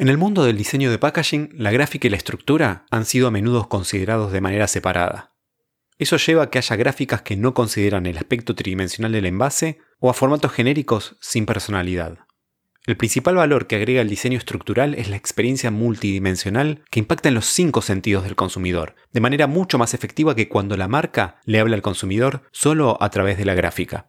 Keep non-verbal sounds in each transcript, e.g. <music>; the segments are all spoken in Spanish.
En el mundo del diseño de packaging, la gráfica y la estructura han sido a menudo considerados de manera separada. Eso lleva a que haya gráficas que no consideran el aspecto tridimensional del envase o a formatos genéricos sin personalidad. El principal valor que agrega el diseño estructural es la experiencia multidimensional que impacta en los cinco sentidos del consumidor, de manera mucho más efectiva que cuando la marca le habla al consumidor solo a través de la gráfica.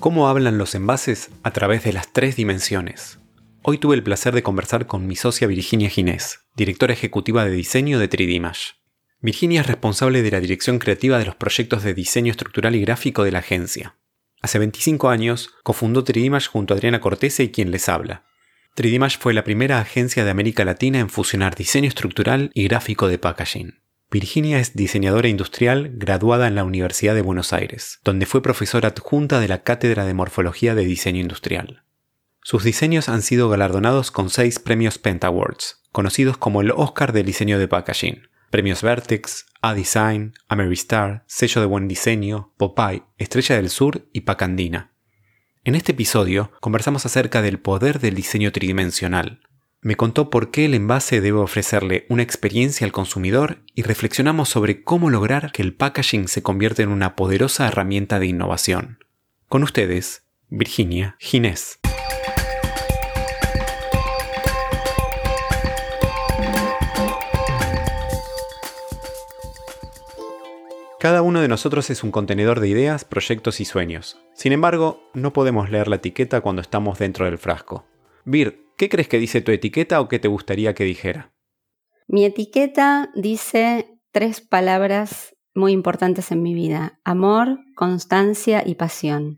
¿Cómo hablan los envases a través de las tres dimensiones? Hoy tuve el placer de conversar con mi socia Virginia Ginés, directora ejecutiva de diseño de 3D Virginia es responsable de la dirección creativa de los proyectos de diseño estructural y gráfico de la agencia. Hace 25 años cofundó 3D junto a Adriana Cortese y quien les habla. 3D fue la primera agencia de América Latina en fusionar diseño estructural y gráfico de packaging. Virginia es diseñadora industrial graduada en la Universidad de Buenos Aires, donde fue profesora adjunta de la Cátedra de Morfología de Diseño Industrial. Sus diseños han sido galardonados con seis premios Penta Awards, conocidos como el Oscar del diseño de packaging, premios Vertex, A-Design, Ameristar, Sello de Buen Diseño, Popeye, Estrella del Sur y Pacandina. En este episodio conversamos acerca del poder del diseño tridimensional. Me contó por qué el envase debe ofrecerle una experiencia al consumidor y reflexionamos sobre cómo lograr que el packaging se convierta en una poderosa herramienta de innovación. Con ustedes, Virginia Ginés. Cada uno de nosotros es un contenedor de ideas, proyectos y sueños. Sin embargo, no podemos leer la etiqueta cuando estamos dentro del frasco. Vir, ¿qué crees que dice tu etiqueta o qué te gustaría que dijera? Mi etiqueta dice tres palabras muy importantes en mi vida. Amor, constancia y pasión.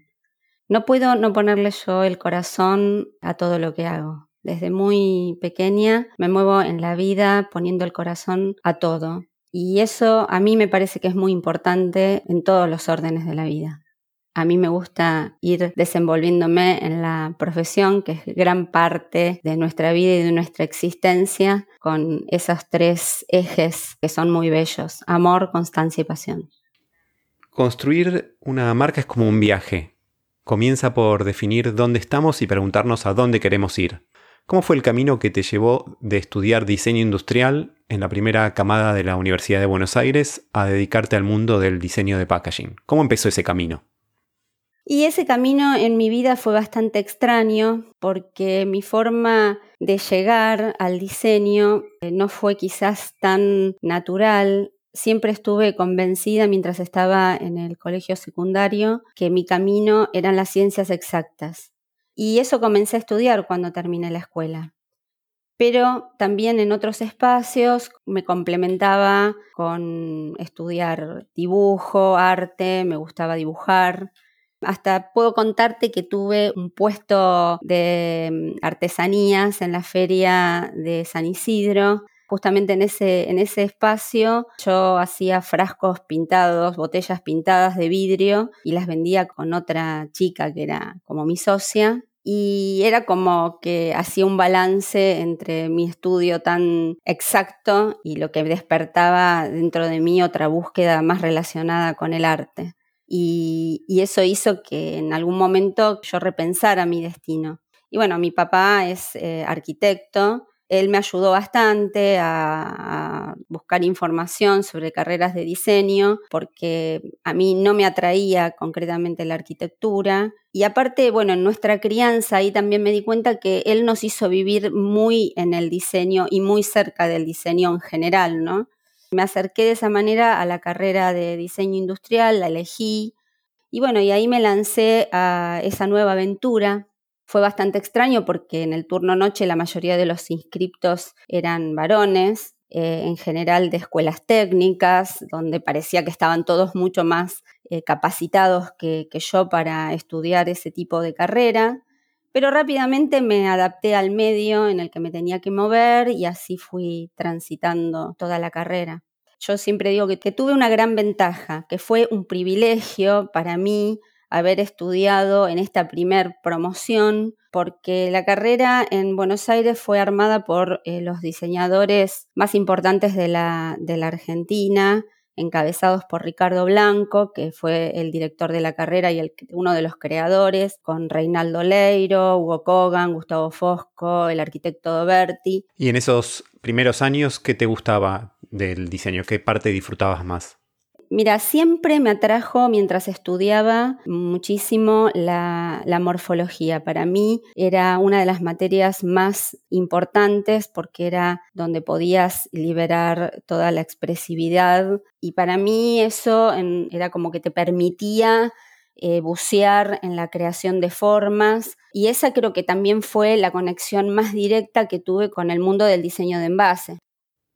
No puedo no ponerle yo el corazón a todo lo que hago. Desde muy pequeña me muevo en la vida poniendo el corazón a todo. Y eso a mí me parece que es muy importante en todos los órdenes de la vida. A mí me gusta ir desenvolviéndome en la profesión, que es gran parte de nuestra vida y de nuestra existencia, con esos tres ejes que son muy bellos, amor, constancia y pasión. Construir una marca es como un viaje. Comienza por definir dónde estamos y preguntarnos a dónde queremos ir. ¿Cómo fue el camino que te llevó de estudiar diseño industrial en la primera camada de la Universidad de Buenos Aires a dedicarte al mundo del diseño de packaging? ¿Cómo empezó ese camino? Y ese camino en mi vida fue bastante extraño porque mi forma de llegar al diseño eh, no fue quizás tan natural. Siempre estuve convencida mientras estaba en el colegio secundario que mi camino eran las ciencias exactas. Y eso comencé a estudiar cuando terminé la escuela. Pero también en otros espacios me complementaba con estudiar dibujo, arte, me gustaba dibujar. Hasta puedo contarte que tuve un puesto de mm, artesanías en la feria de San Isidro. Justamente en ese, en ese espacio yo hacía frascos pintados, botellas pintadas de vidrio y las vendía con otra chica que era como mi socia y era como que hacía un balance entre mi estudio tan exacto y lo que despertaba dentro de mí otra búsqueda más relacionada con el arte. Y, eso hizo que en algún momento yo repensara mi destino. Y bueno, mi papá es eh, arquitecto él me ayudó bastante a, buscar información sobre carreras de diseño porque a mí no me atraía concretamente la arquitectura. Y aparte, bueno, en nuestra crianza ahí también me di cuenta que él nos hizo vivir muy en el diseño y muy cerca del diseño en general, ¿no? Me acerqué de esa manera a la carrera de diseño industrial, la elegí. Y bueno, y ahí me lancé a esa nueva aventura fue bastante extraño porque en el turno noche la mayoría de los inscriptos eran varones, eh, en general de escuelas técnicas, donde parecía que estaban todos mucho más eh, capacitados que, yo para estudiar ese tipo de carrera. Pero rápidamente me adapté al medio en el que me tenía que mover y así fui transitando toda la carrera. Yo siempre digo que, tuve una gran ventaja, que fue un privilegio para mí haber estudiado en esta primer promoción, porque la carrera en Buenos Aires fue armada por eh, los diseñadores más importantes de la, de la Argentina, encabezados por Ricardo Blanco, que fue el director de la carrera y uno de los creadores, con Reinaldo Leiro, Hugo Kogan, Gustavo Fosco, el arquitecto Doberti. ¿Y en esos primeros años qué te gustaba del diseño? ¿Qué parte disfrutabas más? Mira, siempre me atrajo mientras estudiaba muchísimo la, morfología. Para mí era una de las materias más importantes porque era donde podías liberar toda la expresividad y para mí eso era como que te permitía eh, bucear en la creación de formas y esa creo que también fue la conexión más directa que tuve con el mundo del diseño de envase.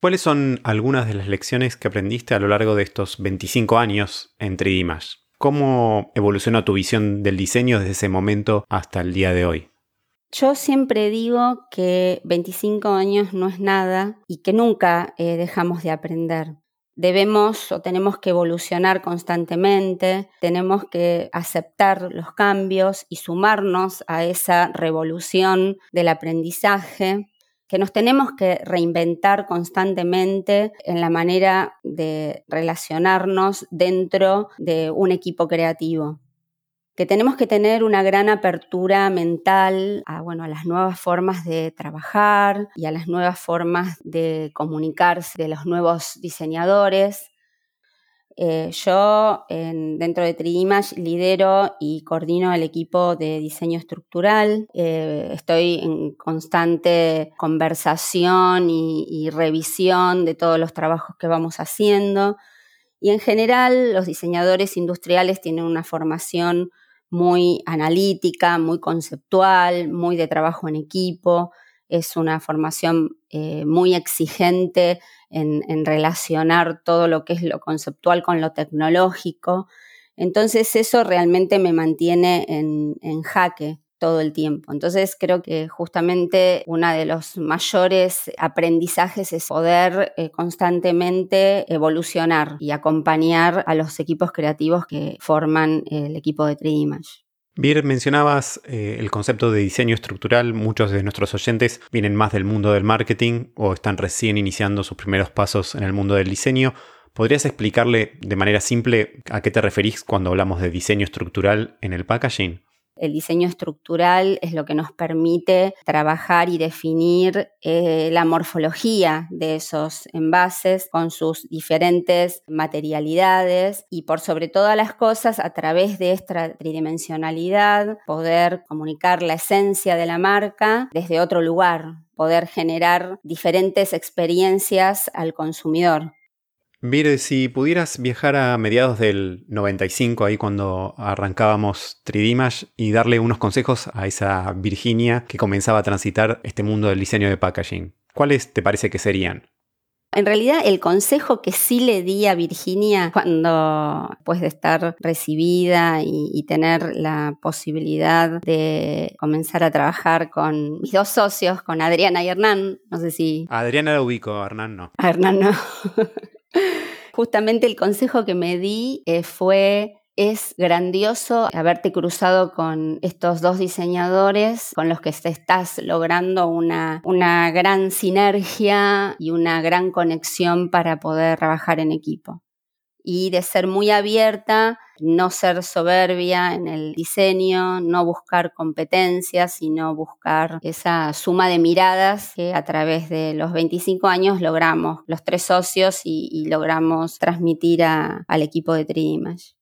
¿Cuáles son algunas de las lecciones que aprendiste a lo largo de estos 25 años en 3D ¿Cómo evolucionó tu visión del diseño desde ese momento hasta el día de hoy? Yo siempre digo que 25 años no es nada y que nunca eh, dejamos de aprender. Debemos o tenemos que evolucionar constantemente, tenemos que aceptar los cambios y sumarnos a esa revolución del aprendizaje que nos tenemos que reinventar constantemente en la manera de relacionarnos dentro de un equipo creativo. Que tenemos que tener una gran apertura mental a, bueno, a las nuevas formas de trabajar y a las nuevas formas de comunicarse de los nuevos diseñadores, eh, yo dentro de Tridimage lidero y coordino el equipo de diseño estructural. Eh, estoy en constante conversación y, revisión de todos los trabajos que vamos haciendo. Y en general los diseñadores industriales tienen una formación muy analítica, muy conceptual, muy de trabajo en equipo. Es una formación eh, muy exigente en, relacionar todo lo que es lo conceptual con lo tecnológico. Entonces eso realmente me mantiene en, jaque todo el tiempo. Entonces creo que justamente uno de los mayores aprendizajes es poder eh, constantemente evolucionar y acompañar a los equipos creativos que forman el equipo de 3D Bien, mencionabas eh, el concepto de diseño estructural. Muchos de nuestros oyentes vienen más del mundo del marketing o están recién iniciando sus primeros pasos en el mundo del diseño. ¿Podrías explicarle de manera simple a qué te referís cuando hablamos de diseño estructural en el packaging? El diseño estructural es lo que nos permite trabajar y definir eh, la morfología de esos envases con sus diferentes materialidades y por sobre todas las cosas a través de esta tridimensionalidad poder comunicar la esencia de la marca desde otro lugar, poder generar diferentes experiencias al consumidor. Mire, si pudieras viajar a mediados del 95, ahí cuando arrancábamos 3D y darle unos consejos a esa Virginia que comenzaba a transitar este mundo del diseño de packaging, ¿cuáles te parece que serían? En realidad, el consejo que sí le di a Virginia cuando, después de estar recibida y, tener la posibilidad de comenzar a trabajar con mis dos socios, con Adriana y Hernán, no sé si... A Adriana la ubico, a Hernán no. A Hernán no. <laughs> Justamente el consejo que me di eh, fue es grandioso haberte cruzado con estos dos diseñadores con los que estás logrando una, una, gran sinergia y una gran conexión para poder trabajar en equipo y de ser muy abierta, no ser soberbia en el diseño, no buscar competencias, sino buscar esa suma de miradas que a través de los 25 años logramos los tres socios y, logramos transmitir al equipo de 3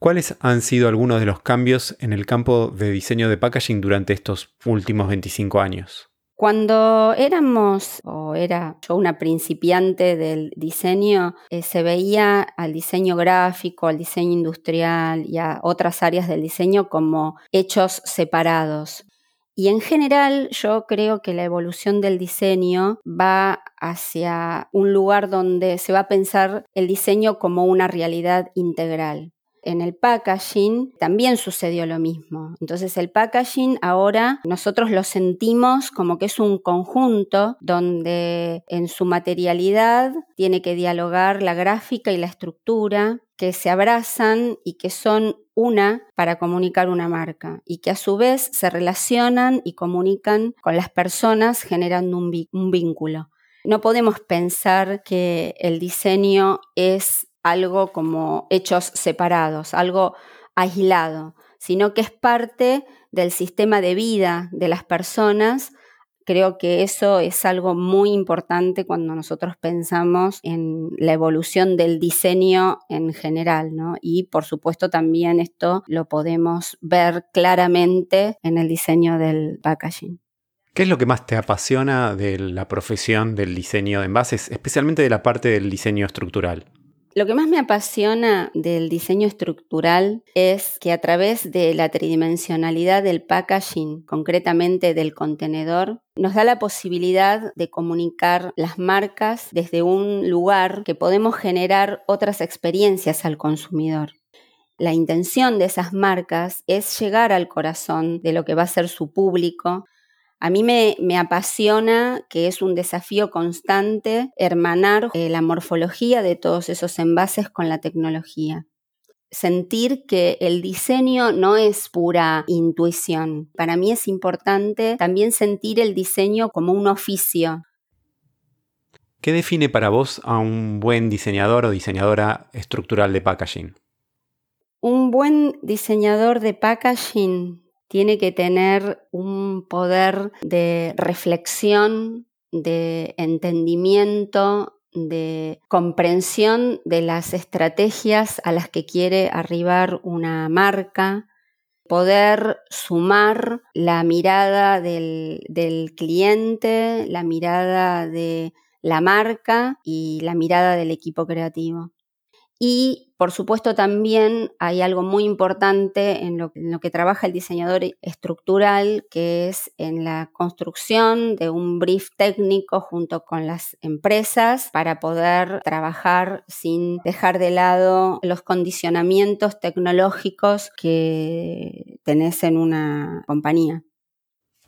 ¿Cuáles han sido algunos de los cambios en el campo de diseño de packaging durante estos últimos 25 años? Cuando éramos, o era yo una principiante del diseño, eh, se veía al diseño gráfico, al diseño industrial y a otras áreas del diseño como hechos separados. Y en general yo creo que la evolución del diseño va hacia un lugar donde se va a pensar el diseño como una realidad integral. En el packaging también sucedió lo mismo. Entonces el packaging ahora nosotros lo sentimos como que es un conjunto donde en su materialidad tiene que dialogar la gráfica y la estructura, que se abrazan y que son una para comunicar una marca y que a su vez se relacionan y comunican con las personas generando un, un vínculo. No podemos pensar que el diseño es algo como hechos separados, algo aislado, sino que es parte del sistema de vida de las personas. Creo que eso es algo muy importante cuando nosotros pensamos en la evolución del diseño en general, ¿no? Y por supuesto también esto lo podemos ver claramente en el diseño del packaging. ¿Qué es lo que más te apasiona de la profesión del diseño de envases, especialmente de la parte del diseño estructural? Lo que más me apasiona del diseño estructural es que a través de la tridimensionalidad del packaging, concretamente del contenedor, nos da la posibilidad de comunicar las marcas desde un lugar que podemos generar otras experiencias al consumidor. La intención de esas marcas es llegar al corazón de lo que va a ser su público, a mí me, apasiona que es un desafío constante hermanar eh, la morfología de todos esos envases con la tecnología. Sentir que el diseño no es pura intuición. Para mí es importante también sentir el diseño como un oficio. ¿Qué define para vos a un buen diseñador o diseñadora estructural de packaging? Un buen diseñador de packaging tiene que tener un poder de reflexión, de entendimiento, de comprensión de las estrategias a las que quiere arribar una marca, poder sumar la mirada del, cliente, la mirada de la marca y la mirada del equipo creativo. Y por supuesto también hay algo muy importante en lo, que trabaja el diseñador estructural, que es en la construcción de un brief técnico junto con las empresas para poder trabajar sin dejar de lado los condicionamientos tecnológicos que tenés en una compañía.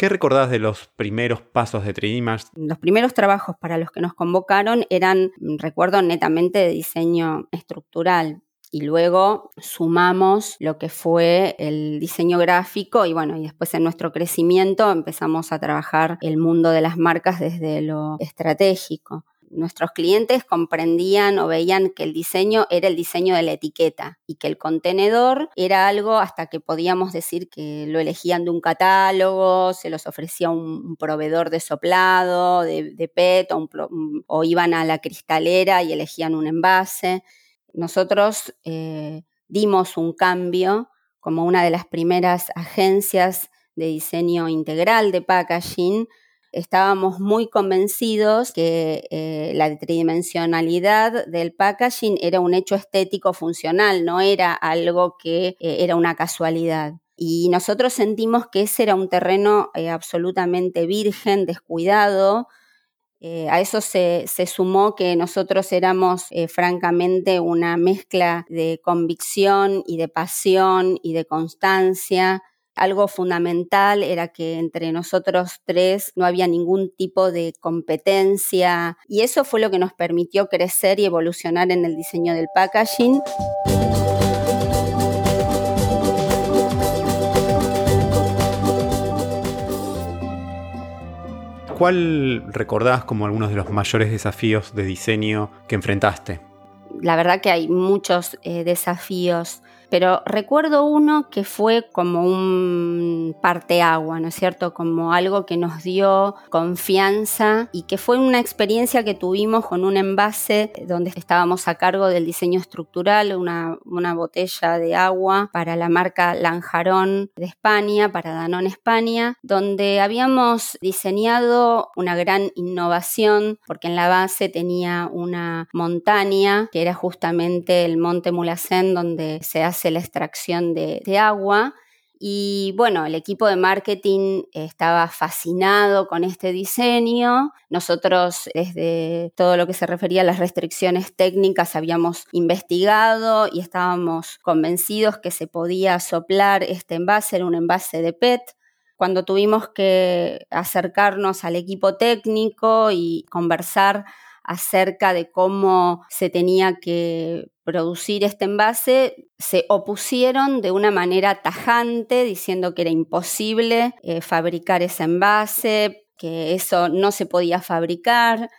¿Qué recordás de los primeros pasos de 3D Los primeros trabajos para los que nos convocaron eran, recuerdo, netamente de diseño estructural. Y luego sumamos lo que fue el diseño gráfico y bueno, y después en nuestro crecimiento empezamos a trabajar el mundo de las marcas desde lo estratégico nuestros clientes comprendían o veían que el diseño era el diseño de la etiqueta y que el contenedor era algo hasta que podíamos decir que lo elegían de un catálogo, se los ofrecía un, proveedor de soplado, de, PET o, iban a la cristalera y elegían un envase. Nosotros eh, dimos un cambio como una de las primeras agencias de diseño integral de packaging estábamos muy convencidos que eh, la tridimensionalidad del packaging era un hecho estético funcional, no era algo que eh, era una casualidad. Y nosotros sentimos que ese era un terreno eh, absolutamente virgen, descuidado. a eso se, se, sumó que nosotros éramos francamente una mezcla de convicción y de pasión y de constancia algo fundamental era que entre nosotros tres no había ningún tipo de competencia y eso fue lo que nos permitió crecer y evolucionar en el diseño del packaging. ¿Cuál recordás como algunos de los mayores desafíos de diseño que enfrentaste? La verdad que hay muchos eh, desafíos pero recuerdo uno que fue como un parteagua, ¿no es cierto? Como algo que nos dio confianza y que fue una experiencia que tuvimos con un envase donde estábamos a cargo del diseño estructural, una, una botella de agua para la marca Lanjarón de España, para Danone España, donde habíamos diseñado una gran innovación porque en la base tenía una montaña que era justamente el Monte Mulacén donde se hace la extracción de, agua Y bueno, el equipo de marketing estaba fascinado con este diseño. Nosotros desde todo lo que se refería a las restricciones técnicas habíamos investigado y estábamos convencidos que se podía soplar este envase, era un envase de PET. Cuando tuvimos que acercarnos al equipo técnico y conversar acerca de cómo se tenía que producir este envase, se opusieron de una manera tajante, diciendo que era imposible eh, fabricar ese envase, que eso no se podía fabricar.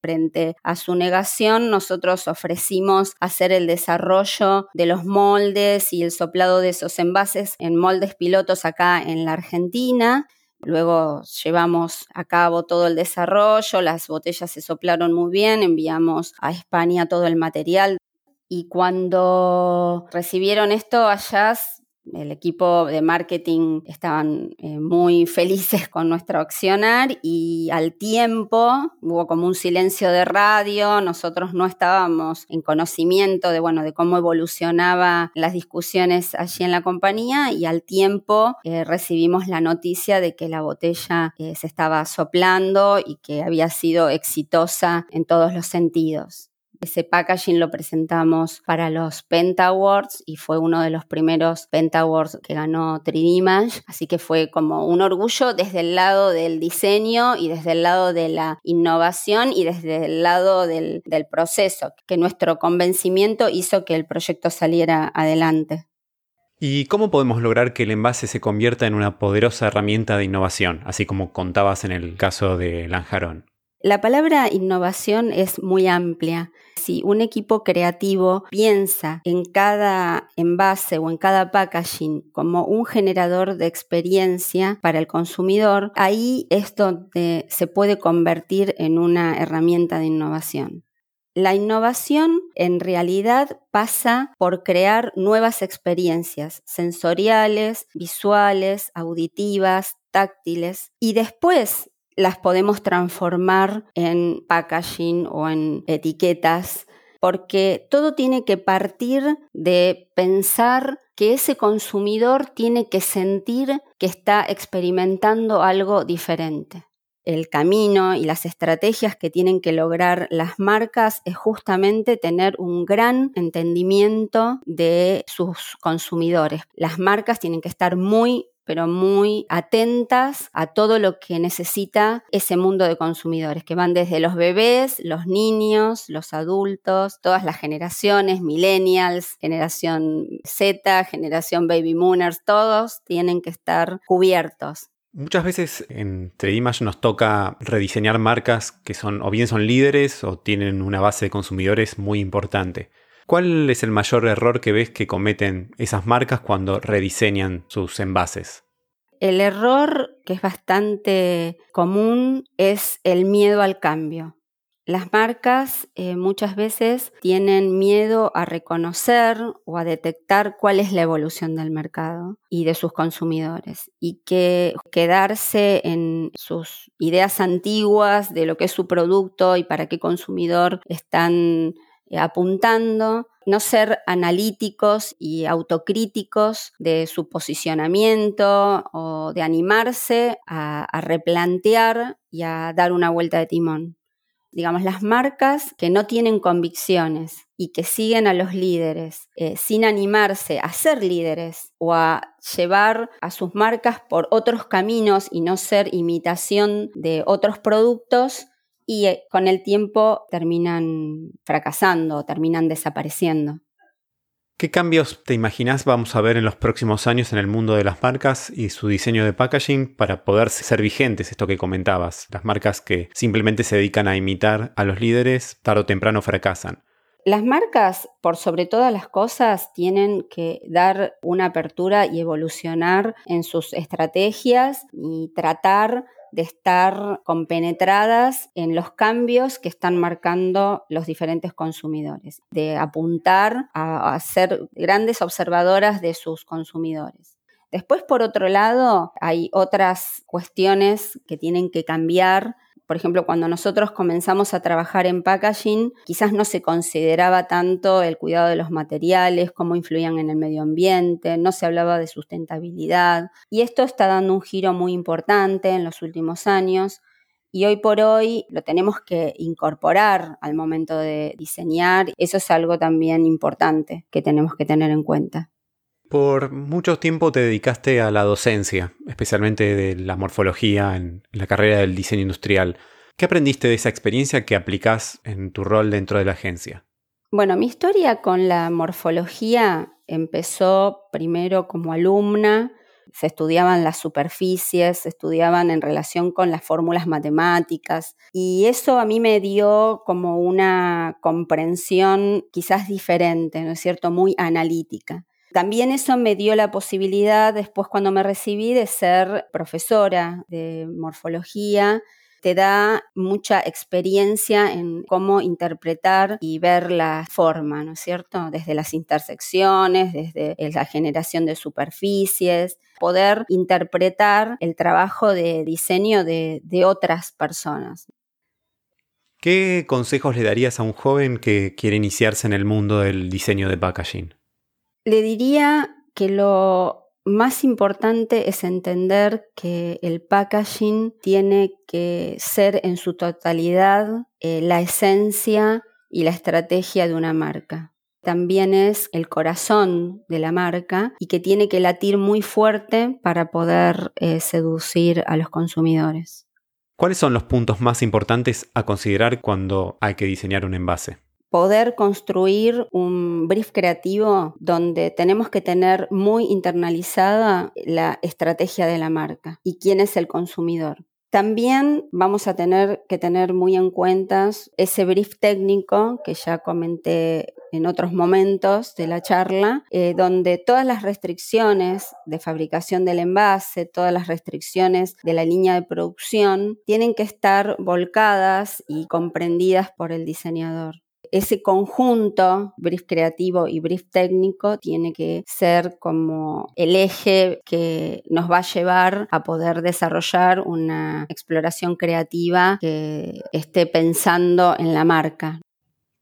Frente a su negación, nosotros ofrecimos hacer el desarrollo de los moldes y el soplado de esos envases en moldes pilotos acá en la Argentina Luego llevamos a cabo todo el desarrollo, las botellas se soplaron muy bien, enviamos a España todo el material y cuando recibieron esto allá el equipo de marketing estaban eh, muy <laughs> felices con nuestro accionar y al tiempo hubo como un silencio de radio, nosotros no estábamos en conocimiento de, bueno, de cómo evolucionaba las discusiones allí en la compañía y al tiempo eh, recibimos la noticia de que la botella eh, se estaba soplando y que había sido exitosa en todos los sentidos. Ese packaging lo presentamos para los Penta Awards y fue uno de los primeros Penta Awards que ganó 3D así que fue como un orgullo desde el lado del diseño y desde el lado de la innovación y desde el lado del, del proceso, que nuestro convencimiento hizo que el proyecto saliera adelante. ¿Y cómo podemos lograr que el envase se convierta en una poderosa herramienta de innovación, así como contabas en el caso de Lanjarón? La palabra innovación es muy amplia. Si un equipo creativo piensa en cada envase o en cada packaging como un generador de experiencia para el consumidor, ahí es donde se puede convertir en una herramienta de innovación. La innovación en realidad pasa por crear nuevas experiencias sensoriales, visuales, auditivas, táctiles y después las podemos transformar en packaging o en etiquetas, porque todo tiene que partir de pensar que ese consumidor tiene que sentir que está experimentando algo diferente. El camino y las estrategias que tienen que lograr las marcas es justamente tener un gran entendimiento de sus consumidores. Las marcas tienen que estar muy pero muy atentas a todo lo que necesita ese mundo de consumidores, que van desde los bebés, los niños, los adultos, todas las generaciones, millennials, generación Z, generación baby mooners, todos tienen que estar cubiertos. Muchas veces en 3 nos toca rediseñar marcas que son o bien son líderes o tienen una base de consumidores muy importante. ¿Cuál es el mayor error que ves que cometen esas marcas cuando rediseñan sus envases? El error que es bastante común es el miedo al cambio. Las marcas eh, muchas veces tienen miedo a reconocer o a detectar cuál es la evolución del mercado y de sus consumidores y que quedarse en sus ideas antiguas de lo que es su producto y para qué consumidor están apuntando, no ser analíticos y autocríticos de su posicionamiento o de animarse a, replantear y a dar una vuelta de timón. Digamos, las marcas que no tienen convicciones y que siguen a los líderes eh, sin animarse a ser líderes o a llevar a sus marcas por otros caminos y no ser imitación de otros productos, y eh, con el tiempo terminan fracasando, terminan desapareciendo. ¿Qué cambios te imaginas vamos a ver en los próximos años en el mundo de las marcas y su diseño de packaging para poder ser vigentes, esto que comentabas? Las marcas que simplemente se dedican a imitar a los líderes, tarde o temprano fracasan. Las marcas, por sobre todas las cosas, tienen que dar una apertura y evolucionar en sus estrategias y tratar de estar compenetradas en los cambios que están marcando los diferentes consumidores, de apuntar a, ser grandes observadoras de sus consumidores. Después, por otro lado, hay otras cuestiones que tienen que cambiar Por ejemplo, cuando nosotros comenzamos a trabajar en packaging, quizás no se consideraba tanto el cuidado de los materiales, cómo influían en el medio ambiente, no se hablaba de sustentabilidad. Y esto está dando un giro muy importante en los últimos años. Y hoy por hoy lo tenemos que incorporar al momento de diseñar. Eso es algo también importante que tenemos que tener en cuenta. Por mucho tiempo te dedicaste a la docencia, especialmente de la morfología en la carrera del diseño industrial. ¿Qué aprendiste de esa experiencia que aplicás en tu rol dentro de la agencia? Bueno, mi historia con la morfología empezó primero como alumna. Se estudiaban las superficies, se estudiaban en relación con las fórmulas matemáticas y eso a mí me dio como una comprensión quizás diferente, ¿no es cierto?, muy analítica. También eso me dio la posibilidad después cuando me recibí de ser profesora de morfología. Te da mucha experiencia en cómo interpretar y ver la forma, ¿no es cierto? Desde las intersecciones, desde la generación de superficies, poder interpretar el trabajo de diseño de, otras personas. ¿Qué consejos le darías a un joven que quiere iniciarse en el mundo del diseño de packaging? Le diría que lo más importante es entender que el packaging tiene que ser en su totalidad eh, la esencia y la estrategia de una marca. También es el corazón de la marca y que tiene que latir muy fuerte para poder eh, seducir a los consumidores. ¿Cuáles son los puntos más importantes a considerar cuando hay que diseñar un envase? Poder construir un brief creativo donde tenemos que tener muy internalizada la estrategia de la marca y quién es el consumidor. También vamos a tener que tener muy en cuenta ese brief técnico que ya comenté en otros momentos de la charla, eh, donde todas las restricciones de fabricación del envase, todas las restricciones de la línea de producción, tienen que estar volcadas y comprendidas por el diseñador ese conjunto, brief creativo y brief técnico, tiene que ser como el eje que nos va a llevar a poder desarrollar una exploración creativa que esté pensando en la marca.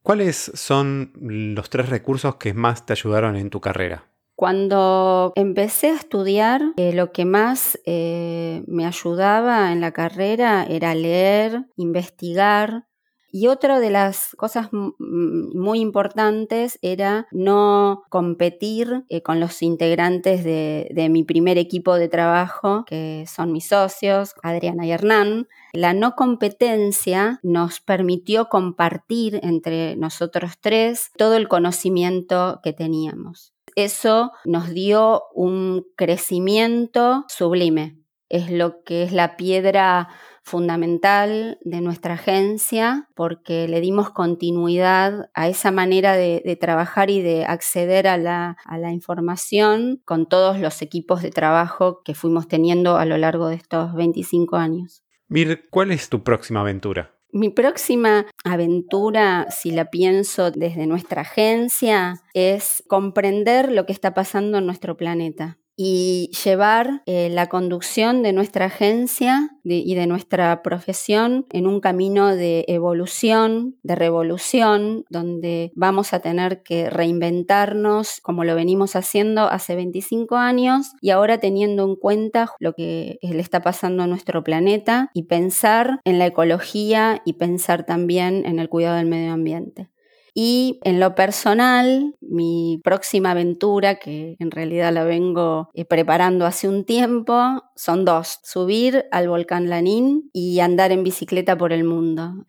¿Cuáles son los tres recursos que más te ayudaron en tu carrera? Cuando empecé a estudiar, eh, lo que más eh, me ayudaba en la carrera era leer, investigar, y otra de las cosas muy importantes era no competir eh, con los integrantes de, de, mi primer equipo de trabajo, que son mis socios, Adriana y Hernán. La no competencia nos permitió compartir entre nosotros tres todo el conocimiento que teníamos. Eso nos dio un crecimiento sublime. Es lo que es la piedra fundamental de nuestra agencia porque le dimos continuidad a esa manera de, trabajar y de acceder a la, a la información con todos los equipos de trabajo que fuimos teniendo a lo largo de estos 25 años. Mir, ¿cuál es tu próxima aventura? Mi próxima aventura, si la pienso desde nuestra agencia, es comprender lo que está pasando en nuestro planeta y llevar eh, la conducción de nuestra agencia y de nuestra profesión en un camino de evolución, de revolución, donde vamos a tener que reinventarnos como lo venimos haciendo hace 25 años y ahora teniendo en cuenta lo que le está pasando a nuestro planeta y pensar en la ecología y pensar también en el cuidado del medio ambiente. Y en lo personal, mi próxima aventura, que en realidad la vengo eh, preparando hace un tiempo, son dos. Subir al volcán Lanín y andar en bicicleta por el mundo.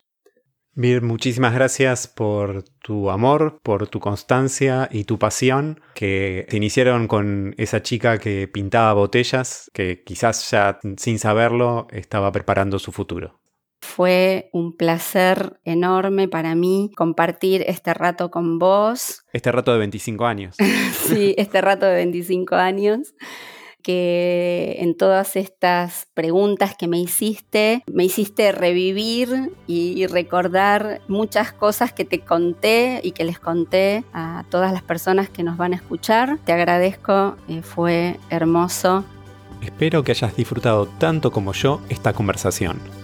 Mir, muchísimas gracias por tu amor, por tu constancia y tu pasión que te iniciaron con esa chica que pintaba botellas, que quizás ya sin saberlo estaba preparando su futuro. Fue un placer enorme para mí compartir este rato con vos. Este rato de 25 años. <laughs> sí, este rato de 25 años que en todas estas preguntas que me hiciste, me hiciste revivir y recordar muchas cosas que te conté y que les conté a todas las personas que nos van a escuchar. Te agradezco, eh, fue hermoso. Espero que hayas disfrutado tanto como yo esta conversación.